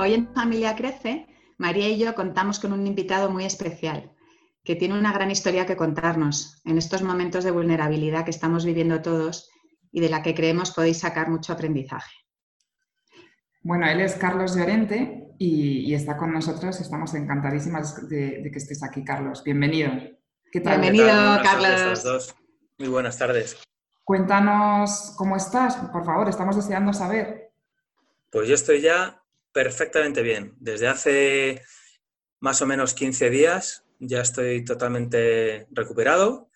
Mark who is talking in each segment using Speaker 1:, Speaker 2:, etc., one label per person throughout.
Speaker 1: Hoy en Familia Crece, María y yo contamos con un invitado muy especial, que tiene una gran historia que contarnos en estos momentos de vulnerabilidad que estamos viviendo todos y de la que creemos podéis sacar mucho aprendizaje.
Speaker 2: Bueno, él es Carlos Llorente y, está con nosotros. Estamos encantadísimas de, que estés aquí, Carlos. Bienvenido.
Speaker 1: ¿Qué tal? Bienvenido, Carlos.
Speaker 3: Muy buenas tardes.
Speaker 2: Cuéntanos cómo estás, por favor, estamos deseando saber.
Speaker 3: Pues yo estoy ya perfectamente bien. Desde hace más o menos 15 días ya estoy totalmente recuperado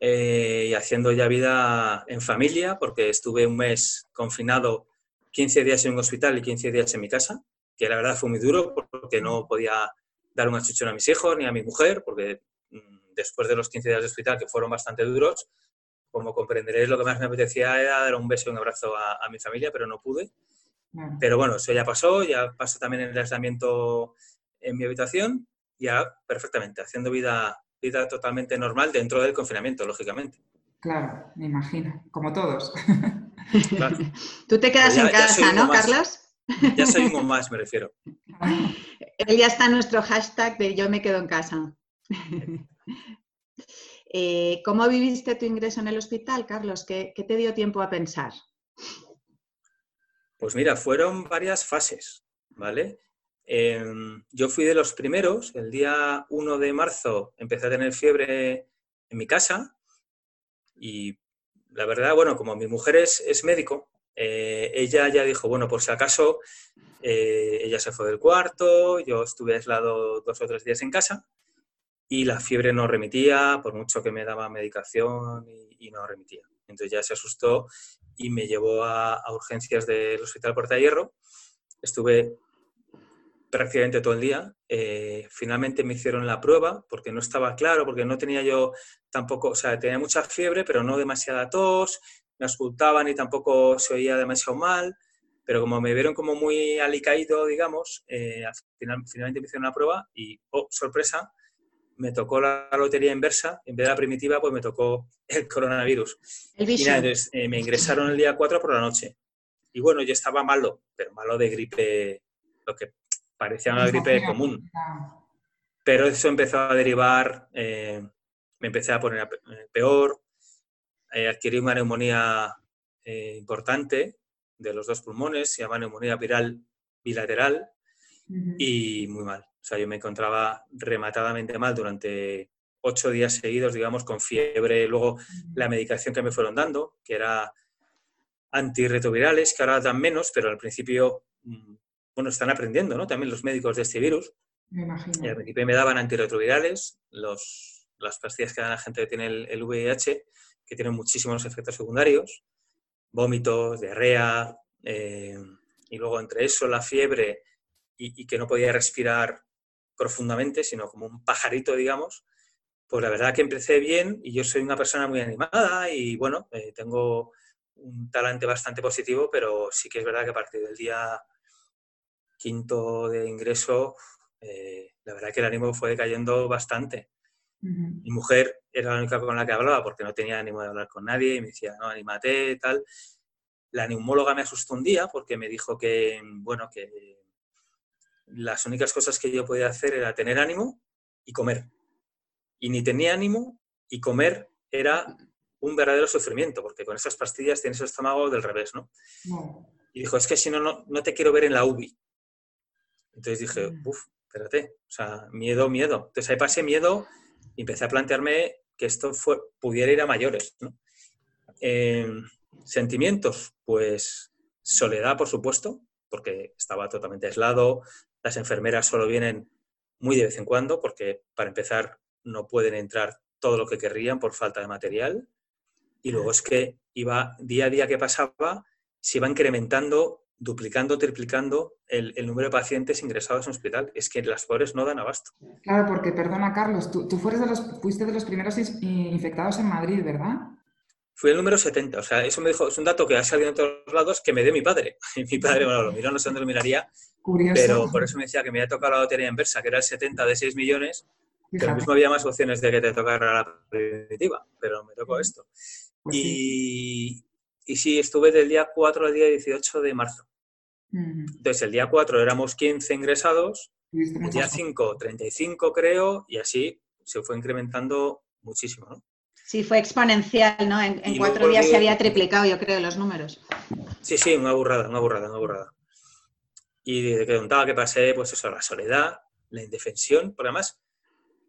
Speaker 3: eh, y haciendo ya vida en familia, porque estuve un mes confinado 15 días en un hospital y 15 días en mi casa, que la verdad fue muy duro porque no podía dar un achuchón a mis hijos ni a mi mujer, porque mm, después de los 15 días de hospital, que fueron bastante duros, como comprenderéis, lo que más me apetecía era dar un beso y un abrazo a mi familia, pero no pude. Pero bueno, eso ya pasó, ya pasó también el aislamiento en mi habitación, ya perfectamente, haciendo vida, vida totalmente normal dentro del confinamiento, lógicamente.
Speaker 2: Claro, me imagino, como todos.
Speaker 1: Tú te quedas en casa, ¿no, Carlos?
Speaker 3: Ya soy un más, me refiero.
Speaker 1: Él ya está en nuestro hashtag de yo me quedo en casa. Eh, ¿Cómo viviste tu ingreso en el hospital, Carlos? ¿Qué, ¿Qué, te dio tiempo a pensar?
Speaker 3: Pues mira, fueron varias fases, ¿vale? Em, yo fui de los primeros, el día 1 de marzo empecé a tener fiebre en mi casa y la verdad, bueno, como mi mujer es, médico, eh, ella ya dijo, bueno, por si acaso, eh, ella se fue del cuarto, yo estuve aislado dos o tres días en casa y la fiebre no remitía, por mucho que me daba medicación y no remitía. Entonces ya se asustó y me llevó a, urgencias del Hospital Puerta de Hierro. Estuve prácticamente todo el día. Eh, finalmente me hicieron la prueba porque no estaba claro, porque no tenía yo tampoco, o sea, tenía mucha fiebre, pero no demasiada tos, me auscultaban y tampoco se oía demasiado mal, pero como me vieron como muy alicaído, digamos, eh, finalmente me hicieron la prueba y, oh, sorpresa, me tocó la lotería inversa, en vez de la primitiva, pues me tocó el coronavirus.
Speaker 1: El y
Speaker 3: entonces, eh, me ingresaron el día 4 por la noche. Y bueno, yo estaba malo, pero malo de gripe, lo que parecía una gripe común. Pero eso empezó a derivar, eh, me empecé a poner eh, peor, adquirí una neumonía importante de los dos pulmones, se llama neumonía viral bilateral, y muy mal. O sea, yo me encontraba rematadamente mal durante ocho días seguidos, digamos, con fiebre. Luego la medicación que me fueron dando, que era antirretrovirales, que ahora dan menos, pero al principio, mm, bueno, están aprendiendo, ¿no? También los médicos de este virus.
Speaker 2: Me imagino.
Speaker 3: Y al principio me daban antirretrovirales, los, las pastillas que dan a la gente que tiene el, VIH, que tienen muchísimos efectos secundarios, vómitos, diarrea, eh, y luego entre eso, la fiebre y, que no podía respirar profundamente, sino como un pajarito, digamos, pues la verdad que empecé bien y yo soy una persona muy animada y bueno, eh, tengo un talante bastante positivo, pero sí que es verdad que a partir del día quinto de ingreso, eh, la verdad que el ánimo fue cayendo bastante. Mi mujer era la única con la que hablaba porque no tenía ánimo de hablar con nadie y me decía, no, anímate, tal. La neumóloga me asustó un día porque me dijo que, bueno, que las únicas cosas que yo podía hacer era tener ánimo y comer. Y ni tenía ánimo y comer era un verdadero sufrimiento, porque con esas pastillas tienes el estómago del revés, ¿no? Y dijo, es que si no, no, te quiero ver en la UBI. Entonces dije, mm. uff, espérate, o sea, miedo, miedo. Entonces ahí pasé miedo y empecé a plantearme que esto fue, pudiera ir a mayores, ¿no? Em, sentimientos, pues soledad, por supuesto, porque estaba totalmente aislado, las enfermeras solo vienen muy de vez en cuando porque, para empezar, no pueden entrar todo lo que querrían por falta de material. Y luego es que iba día a día que pasaba, se iba incrementando duplicando, triplicando el, número de pacientes ingresados en hospital. Es que las pobres no dan abasto.
Speaker 2: Claro, porque, perdona, Carlos, tú, tú de los, fuiste de los primeros infectados en Madrid, ¿verdad?
Speaker 3: Fui el número 70. O sea, eso me dijo, es un dato que ha salido en todos lados que me dio mi padre. mi padre, bueno, lo miró, no sé dónde lo miraría, pero por eso me decía que me había tocado la lotería inversa, que era el 70 de 6 millones, pero mismo había más opciones de que te tocara la primitiva, pero me tocó esto. Pues y, y sí, estuve del día 4 al día 18 de marzo. Entonces, el día 4 éramos 15 ingresados, el día 5, 35 creo, y así se fue incrementando muchísimo, ¿no?
Speaker 1: Sí, fue exponencial, ¿no? En, cuatro días se había triplicado, yo creo, los números.
Speaker 3: Sí, sí, una burrada, una burrada, una burrada. Y que contaba que pasé, pues eso, la soledad, la indefensión, por además,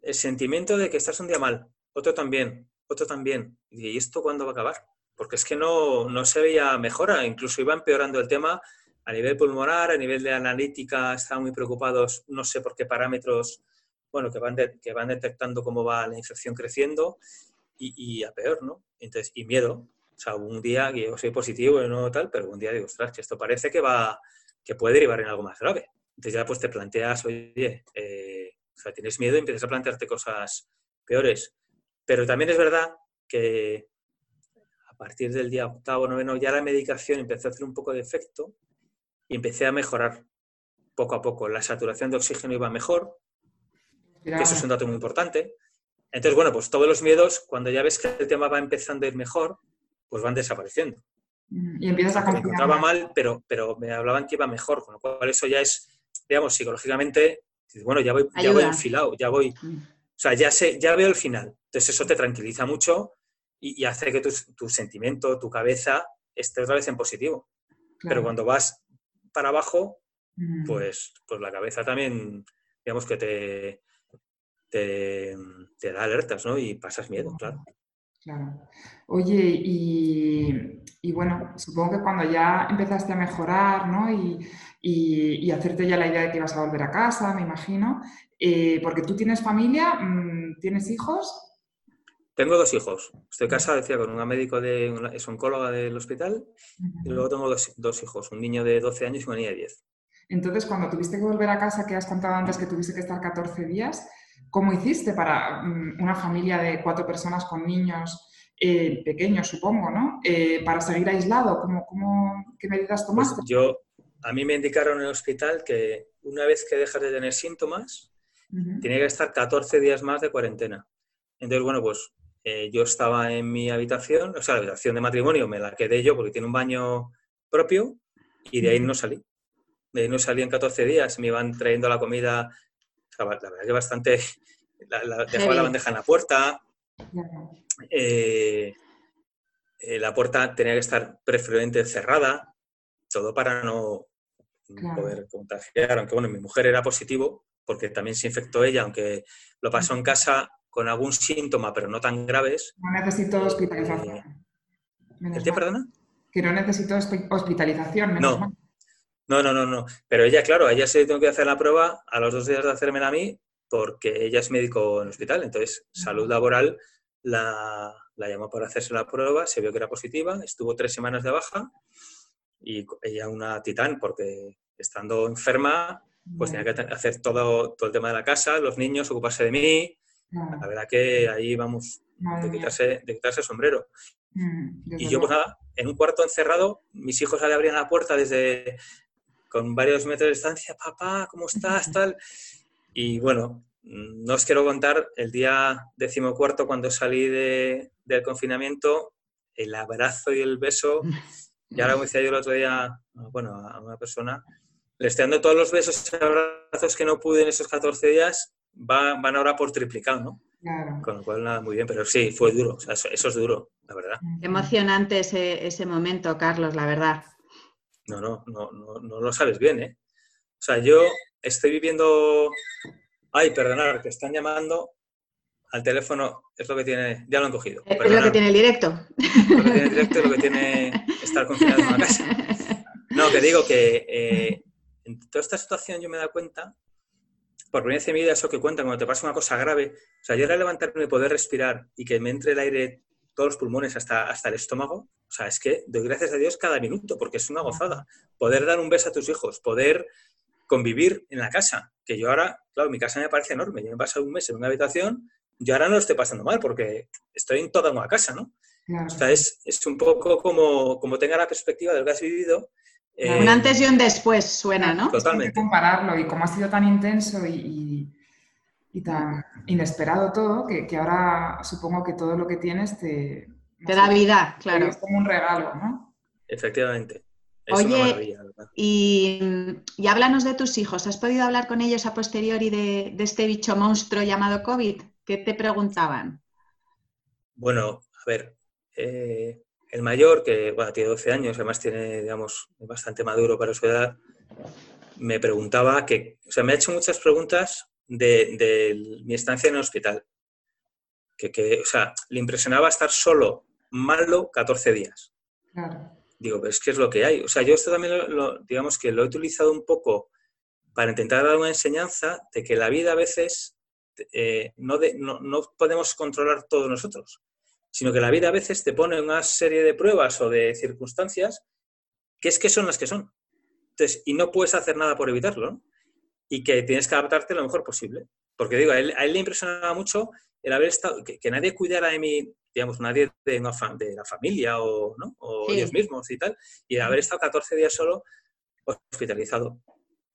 Speaker 3: el sentimiento de que estás un día mal, otro también, otro también. ¿Y esto cuándo va a acabar? Porque es que no, no se veía mejora, incluso iba empeorando el tema a nivel pulmonar, a nivel de analítica, estaban muy preocupados, no sé por qué parámetros, bueno, que van, que van detectando cómo va la infección creciendo y, a peor, ¿no? Entonces, y miedo. O sea, un día que yo soy positivo y no tal, pero un día digo, ostras, que esto parece que va, que puede derivar en algo más grave. Entonces ya pues te planteas, oye, eh, o sea, tienes miedo y empiezas a plantearte cosas peores. Pero también es verdad que a partir del día octavo, noveno, ya la medicación empezó a hacer un poco de efecto y empecé a mejorar poco a poco. La saturación de oxígeno iba mejor, que eso es un dato muy importante. Entonces, bueno, pues todos los miedos, cuando ya ves que el tema va empezando a ir mejor, pues van desapareciendo.
Speaker 2: Y empiezas a.
Speaker 3: Me encontraba mal, pero, pero me hablaban que iba mejor, con lo cual eso ya es, digamos, psicológicamente, bueno, ya voy, ya voy enfilado, ya voy. Mm. O sea, ya, sé, ya veo el final. Entonces eso te tranquiliza mucho y, hace que tu, tu, sentimiento, tu cabeza esté otra vez en positivo. Pero cuando vas para abajo, mm. pues, pues la cabeza también, digamos que te, te, da alertas, ¿no? Y pasas miedo, claro.
Speaker 2: Claro. Oye, y, bueno, supongo que cuando ya empezaste a mejorar, ¿no? Y, y, hacerte ya la idea de que ibas a volver a casa, me imagino, eh, porque tú tienes familia, mm, ¿tienes hijos?
Speaker 3: Tengo dos hijos. Estoy casado, decía, con una médico de, es oncóloga del hospital, y luego tengo dos, dos, hijos, un niño de 12 años y una niña de 10.
Speaker 2: Entonces, cuando tuviste que volver a casa, que has contado antes que tuviste que estar 14 días, ¿Cómo hiciste para mm, una familia de cuatro personas con niños eh, pequeños, supongo, ¿no? Eh, para seguir aislado, ¿cómo, cómo, qué medidas pues tomaste?
Speaker 3: yo, a mí me indicaron en el hospital que una vez que dejas de tener síntomas, tenía que estar 14 días más de cuarentena. Entonces, bueno, pues eh, yo estaba en mi habitación, o sea, la habitación de matrimonio me la quedé yo porque tiene un baño propio y de ahí no salí. De ahí no salí en 14 días, me iban trayendo la comida la verdad que bastante... La, dejaba la bandeja en la puerta. Eh, eh, la puerta tenía que estar preferentemente cerrada, todo para no poder contagiar. Aunque bueno, mi mujer era positivo, porque también se infectó ella, aunque lo pasó en casa con algún síntoma, pero no tan graves.
Speaker 2: No necesito hospitalización.
Speaker 3: Eh, ¿El perdona?
Speaker 2: Que no necesito hospitalización, menos
Speaker 3: no. No, no, no, no. Pero ella, claro, a ella se tengo que hacer la prueba a los dos días de hacérmela a mí porque ella es médico en el hospital. Entonces, salud laboral la, llamó para hacerse la prueba, se vio que era positiva, estuvo tres semanas de baja y ella una titán porque estando enferma, pues tenía que hacer todo, todo el tema de la casa, los niños, ocuparse de mí. La verdad que ahí vamos de quitarse, de quitarse el sombrero. Mm, y yo, pues nada, en un cuarto encerrado, mis hijos le abrían la puerta desde, con varios metros de distancia, papá, ¿cómo estás? Tal. Y bueno, no os quiero contar el día decimocuarto cuando salí de, del confinamiento, el abrazo y el beso. Y ahora, como decía yo el otro día, bueno, a una persona, le estoy dando todos los besos y abrazos que no pude en esos 14 días, van, van ahora por triplicado, ¿no? Claro. Con lo cual, nada, muy bien, pero sí, fue duro, eso, eso, es duro, la verdad.
Speaker 1: Emocionante ese, ese momento, Carlos, la verdad.
Speaker 3: No, no, no, no, lo sabes bien, ¿eh? O sea, yo estoy viviendo... Ay, perdonad, que están llamando al teléfono, es lo que tiene... Ya lo han cogido.
Speaker 1: Es lo que tiene el directo.
Speaker 3: Lo que tiene el directo es lo que tiene estar confinado en la casa. No, que digo que eh, en toda esta situación yo me he dado cuenta, por primera vez en mi vida, eso que cuenta cuando te pasa una cosa grave, o sea, yo era levantarme y poder respirar y que me entre el aire todos los pulmones hasta, hasta el estómago. O sea, es que doy gracias a Dios cada minuto, porque es una gozada. Poder dar un beso a tus hijos, poder convivir en la casa, que yo ahora, claro, mi casa me parece enorme. Yo me he pasado un mes en una habitación, yo ahora no lo estoy pasando mal porque estoy en toda una casa, ¿no? O sea, es, es, un poco como, como tenga la perspectiva de lo que has vivido.
Speaker 1: un eh, antes y un después suena, ¿no?
Speaker 2: Totalmente. compararlo y como ha sido tan intenso y, y, tan inesperado todo, que, que, ahora supongo que todo lo que tienes te...
Speaker 1: te da vida, claro.
Speaker 2: Es como un regalo, ¿no?
Speaker 3: Efectivamente.
Speaker 1: Oye, y, y, háblanos de tus hijos. ¿Has podido hablar con ellos a posteriori de, de este bicho monstruo llamado COVID? ¿Qué te preguntaban?
Speaker 3: Bueno, a ver, eh, el mayor, que bueno, tiene 12 años, además tiene, digamos, bastante maduro para su edad, me preguntaba que, o sea, me ha hecho muchas preguntas de, mi estancia en el hospital. Que, o sea, le impresionaba estar solo, malo, 14 días. Digo, pero es que es lo que hay. O sea, yo esto también, lo, digamos que lo he utilizado un poco para intentar dar una enseñanza de que la vida a veces eh, no, no, no, podemos controlar todos nosotros sino que la vida a veces te pone una serie de pruebas o de circunstancias que es que son las que son. Entonces, y no puedes hacer nada por evitarlo, ¿no? Y que tienes que adaptarte lo mejor posible. Porque digo, a él, le impresionaba mucho el haber estado, que, nadie cuidara de mí, digamos, nadie de, de la familia o, ¿no? o ellos mismos y tal, y el haber estado 14 días solo hospitalizado.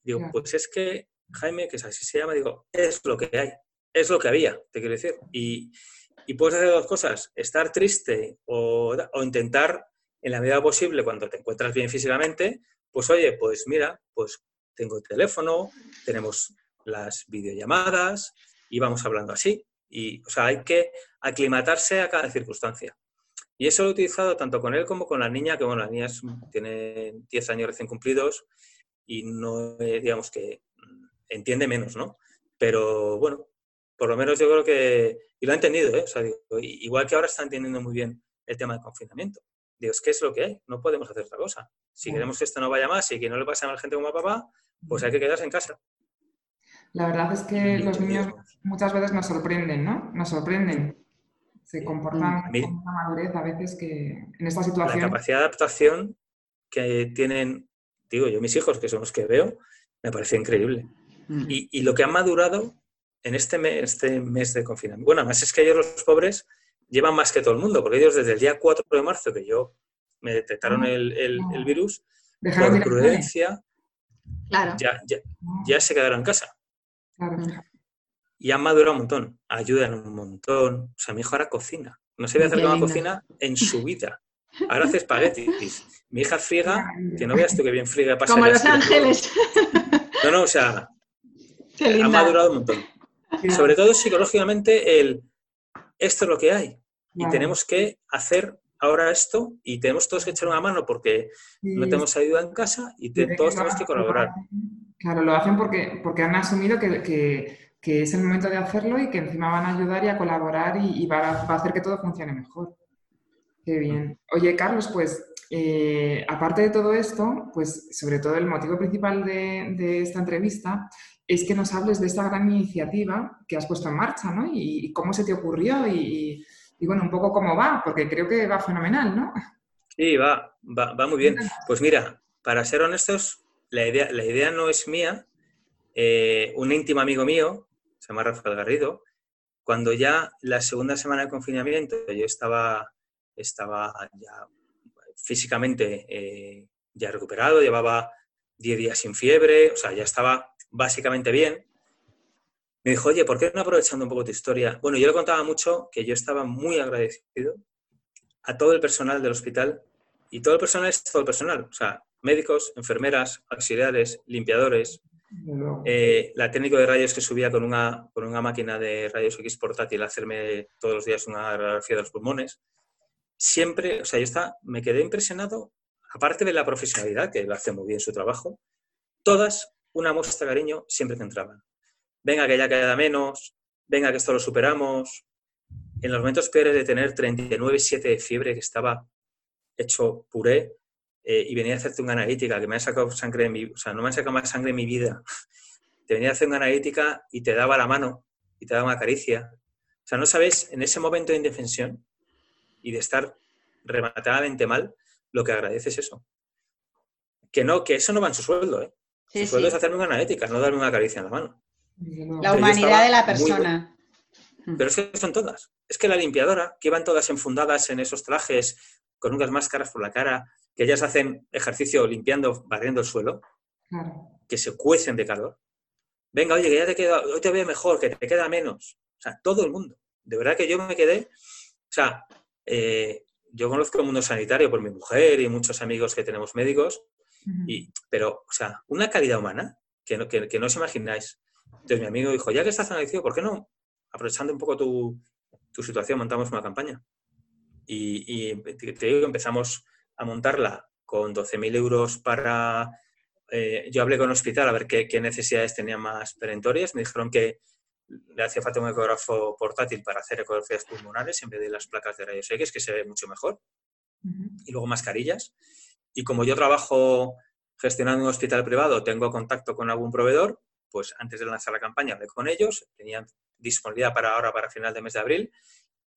Speaker 3: Digo, pues es que, Jaime, que es así se llama, digo, es lo que hay, es lo que había, te quiero decir. Y, y puedes hacer dos cosas, estar triste o, intentar, en la medida posible, cuando te encuentras bien físicamente, pues oye, pues mira, pues tengo el teléfono, tenemos las videollamadas y vamos hablando así. Y, o sea, hay que aclimatarse a cada circunstancia. Y eso lo he utilizado tanto con él como con la niña, que bueno, la niña tiene 10 años recién cumplidos y no, digamos que entiende menos, ¿no? Pero bueno, por lo menos yo creo que, y lo ha entendido, ¿eh? o sea, igual que ahora está entendiendo muy bien el tema del confinamiento. Digo, es que es lo que hay, no podemos hacer otra cosa. Si queremos que esto no vaya más y que no le pase a la gente como a papá, pues hay que quedarse en casa.
Speaker 2: La verdad es que los niños muchas veces nos sorprenden, ¿no? Nos sorprenden. Se comportan con una madurez a veces que en esta situación...
Speaker 3: La capacidad de adaptación que tienen, digo yo, mis hijos, que son los que veo, me parece increíble. Mm. Y, y, lo que han madurado en este mes, este mes de confinamiento. Bueno, además es que ellos los pobres llevan más que todo el mundo, porque ellos desde el día 4 de marzo que yo me detectaron ah, el, virus, por prudencia, ya, ya, se quedaron en casa. Y han madurado un montón, ayudan un montón. O sea, mi hijo ahora cocina. No se había acercado a la cocina en su vida. Ahora hace espaguetis. Mi hija friega, que no veas tú que bien friega.
Speaker 1: Como Los Ángeles.
Speaker 3: No, no, o sea, ha madurado un montón. Sobre todo psicológicamente, el esto es lo que hay. Y tenemos que hacer ahora esto y tenemos todos que echar una mano porque no tenemos ayuda en casa y todos tenemos que colaborar.
Speaker 2: Claro, lo hacen porque, porque han asumido que, es el momento de hacerlo y que encima van a ayudar y a colaborar y, va, a, hacer que todo funcione mejor. Qué bien. Oye, Carlos, pues eh, aparte de todo esto, pues sobre todo el motivo principal de, de esta entrevista es que nos hables de esta gran iniciativa que has puesto en marcha, ¿no? Y, cómo se te ocurrió y, bueno, un poco cómo va, porque creo que va fenomenal, ¿no?
Speaker 3: Sí, va, va, muy bien. Pues mira, para ser honestos, la idea, la idea no es mía. Eh, un íntimo amigo mío, se llama Rafael Garrido, cuando ya la segunda semana de confinamiento yo estaba, estaba ya físicamente eh, ya recuperado, llevaba 10 días sin fiebre, o sea, ya estaba básicamente bien, me dijo, oye, ¿por qué no aprovechando un poco tu historia? Bueno, yo le contaba mucho que yo estaba muy agradecido a todo el personal del hospital y todo el personal es todo el personal, o sea, médicos, enfermeras, auxiliares, limpiadores, eh, la técnico de rayos que subía con una, con una máquina de rayos X portátil a hacerme todos los días una radiografía de los pulmones. Siempre, o sea, yo estaba, me quedé impresionado, aparte de la profesionalidad, que lo hace muy bien su trabajo, todas una muestra de cariño siempre te entraban. Venga, que ya queda menos, venga, que esto lo superamos. En los momentos peores de tener 39,7 de fiebre, que estaba hecho puré, eh, y venía a hacerte una analítica, que me ha sacado sangre de mi, o sea, no me ha sacado más sangre en mi vida. Te venía a hacer una analítica y te daba la mano y te daba una caricia. O sea, no sabes, en ese momento de indefensión, y de estar rematadamente mal, lo que agradece es eso. Que no, que eso no va en su sueldo, ¿eh? su sueldo es hacerme una ética, no darme una caricia en la mano.
Speaker 1: La humanidad de la persona.
Speaker 3: Pero es que son todas. Es que la limpiadora, que van todas enfundadas en esos trajes, con unas máscaras por la cara, que ellas hacen ejercicio limpiando, barriendo el suelo, que se cuecen de calor. Venga, oye, que ya te queda, hoy te veo mejor, que te queda menos. O sea, todo el mundo. De verdad que yo me quedé, o sea, eh, yo conozco el mundo sanitario por mi mujer y muchos amigos que tenemos médicos, y, pero, o sea, una calidad humana que no, que, no os imagináis. Entonces mi amigo dijo, ya que estás analizado, ¿por qué no, aprovechando un poco tu, tu situación, montamos una campaña? Y, y te digo que empezamos a montarla con 12.000 euros para... Eh, yo hablé con el hospital a ver qué, qué, necesidades tenía más perentorias. Me dijeron que le hacía falta un ecógrafo portátil para hacer ecografías pulmonares en vez de las placas de rayos X, que se ve mucho mejor. Y luego mascarillas. Y como yo trabajo gestionando un hospital privado, tengo contacto con algún proveedor, pues antes de lanzar la campaña hablé con ellos, tenían disponibilidad para ahora, para final de mes de abril,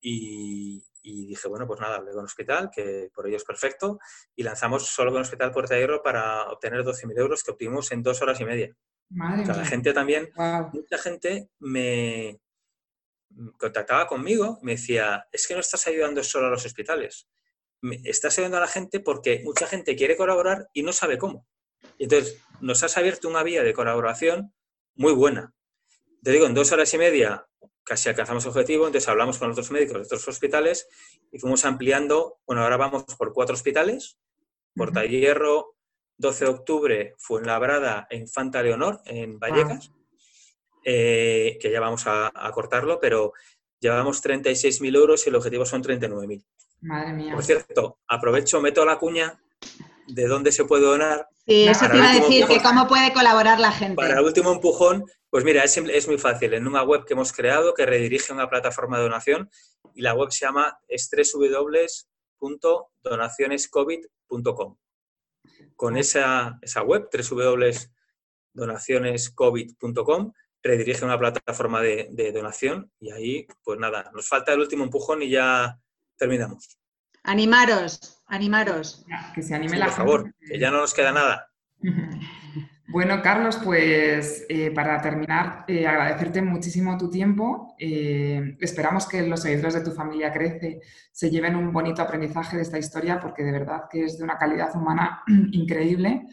Speaker 3: y, dije, bueno, pues nada, hablé con el hospital, que por ello es perfecto, y lanzamos solo con el hospital Puerta de Hierro para obtener 12.000 euros que obtuvimos en dos horas y media. la gente también, mucha gente me contactaba conmigo, me decía, es que no estás ayudando solo a los hospitales, estás ayudando a la gente porque mucha gente quiere colaborar y no sabe cómo. Entonces, nos has abierto una vía de colaboración muy buena. Te digo, en dos horas y media casi alcanzamos el objetivo, entonces hablamos con otros médicos de otros hospitales y fuimos ampliando, bueno, ahora vamos por cuatro hospitales, Porta Hierro, 12 de octubre, Fuenlabrada e Infanta Leonor en Vallecas, eh, que ya vamos a, cortarlo, pero llevamos 36.000 euros y el objetivo son 39.000.
Speaker 2: Madre mía.
Speaker 3: Por cierto, aprovecho, meto la cuña de dónde se puede donar.
Speaker 1: Sí, eso te iba a decir, que cómo puede colaborar la gente.
Speaker 3: Para el último empujón, pues mira, es, es, muy fácil. En una web que hemos creado que redirige a una plataforma de donación y la web se llama www.donacionescovid.com. Con esa, esa web, www.donacionescovid.com, redirige a una plataforma de, de donación y ahí, pues nada, nos falta el último empujón y ya terminamos.
Speaker 1: Animaros, animaros.
Speaker 2: Que se anime la
Speaker 3: Por favor, que ya no nos queda nada.
Speaker 2: Bueno, Carlos, pues eh, para terminar, eh, agradecerte muchísimo tu tiempo. Eh, esperamos que los seguidores de tu familia Crece se lleven un bonito aprendizaje de esta historia porque de verdad que es de una calidad humana increíble,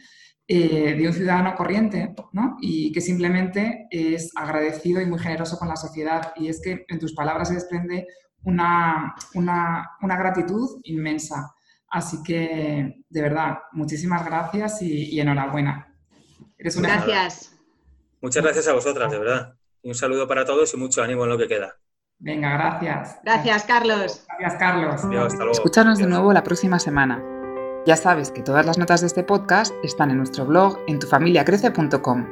Speaker 2: de un ciudadano corriente ¿no? y que simplemente es agradecido y muy generoso con la sociedad. Y es que en tus palabras se desprende una, una, gratitud inmensa. Así que, de verdad, muchísimas gracias y, enhorabuena.
Speaker 1: gracias.
Speaker 3: Muchas gracias a vosotras, de verdad. Y un saludo para todos y mucho ánimo en lo que queda.
Speaker 2: Venga, gracias.
Speaker 1: Gracias, Carlos.
Speaker 2: Gracias, Carlos.
Speaker 4: Escúchanos de nuevo la próxima semana. Ya sabes que todas las notas de este podcast están en nuestro blog en tufamiliacrece.com.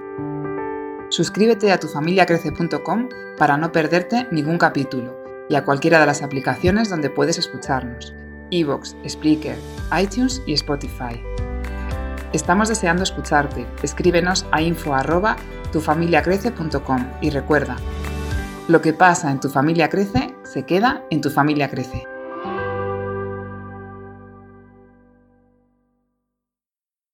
Speaker 4: Suscríbete a tufamiliacrece.com para no perderte ningún capítulo y a cualquiera de las aplicaciones donde puedes escucharnos, Evox, Spreaker, iTunes y Spotify. Estamos deseando escucharte. Escríbenos a info@tufamiliacrece.com y recuerda, lo que pasa en tu familia crece, se queda en tu familia crece.